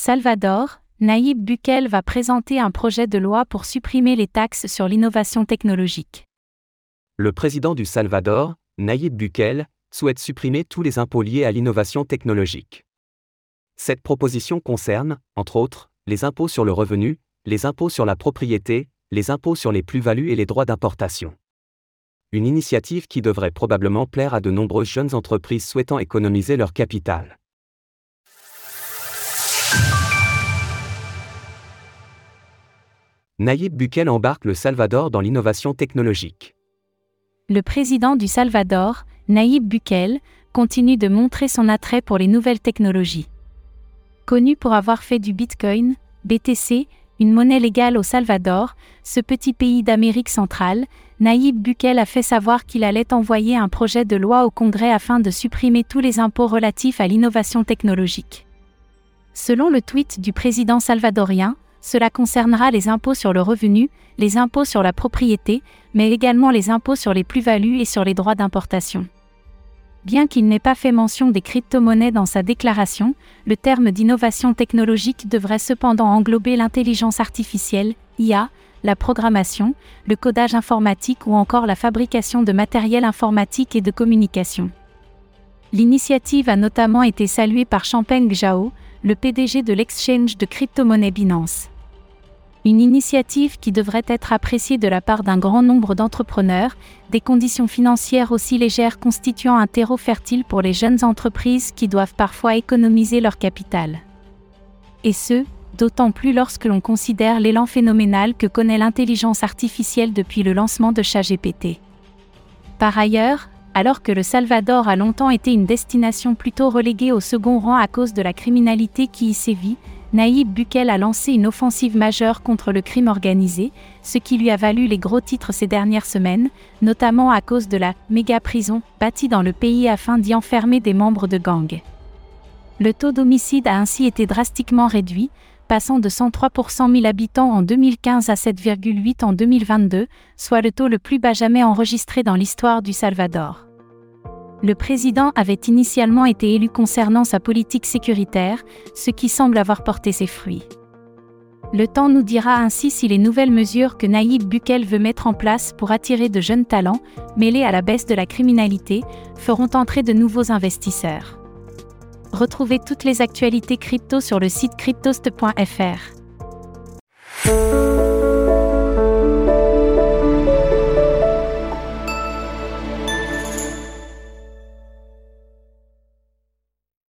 Salvador, Naïb Bukel va présenter un projet de loi pour supprimer les taxes sur l'innovation technologique. Le président du Salvador, Naïb Bukel, souhaite supprimer tous les impôts liés à l'innovation technologique. Cette proposition concerne, entre autres, les impôts sur le revenu, les impôts sur la propriété, les impôts sur les plus-values et les droits d'importation. Une initiative qui devrait probablement plaire à de nombreuses jeunes entreprises souhaitant économiser leur capital. Nayib Bukele embarque le Salvador dans l'innovation technologique. Le président du Salvador, Nayib Bukele, continue de montrer son attrait pour les nouvelles technologies. Connu pour avoir fait du Bitcoin, BTC, une monnaie légale au Salvador, ce petit pays d'Amérique centrale, Nayib Bukele a fait savoir qu'il allait envoyer un projet de loi au Congrès afin de supprimer tous les impôts relatifs à l'innovation technologique. Selon le tweet du président salvadorien, cela concernera les impôts sur le revenu, les impôts sur la propriété, mais également les impôts sur les plus-values et sur les droits d'importation. Bien qu'il n'ait pas fait mention des crypto-monnaies dans sa déclaration, le terme d'innovation technologique devrait cependant englober l'intelligence artificielle, IA, la programmation, le codage informatique ou encore la fabrication de matériel informatique et de communication. L'initiative a notamment été saluée par Champeng Zhao, le PDG de l'exchange de crypto-monnaie Binance. Une initiative qui devrait être appréciée de la part d'un grand nombre d'entrepreneurs, des conditions financières aussi légères constituant un terreau fertile pour les jeunes entreprises qui doivent parfois économiser leur capital. Et ce, d'autant plus lorsque l'on considère l'élan phénoménal que connaît l'intelligence artificielle depuis le lancement de ChatGPT. Par ailleurs, alors que le Salvador a longtemps été une destination plutôt reléguée au second rang à cause de la criminalité qui y sévit, Naïb Bukel a lancé une offensive majeure contre le crime organisé, ce qui lui a valu les gros titres ces dernières semaines, notamment à cause de la méga prison bâtie dans le pays afin d'y enfermer des membres de gangs. Le taux d'homicide a ainsi été drastiquement réduit, passant de 103 pour 100 000 habitants en 2015 à 7,8 en 2022, soit le taux le plus bas jamais enregistré dans l'histoire du Salvador. Le président avait initialement été élu concernant sa politique sécuritaire, ce qui semble avoir porté ses fruits. Le temps nous dira ainsi si les nouvelles mesures que Naïb Bukel veut mettre en place pour attirer de jeunes talents, mêlés à la baisse de la criminalité, feront entrer de nouveaux investisseurs. Retrouvez toutes les actualités crypto sur le site cryptost.fr.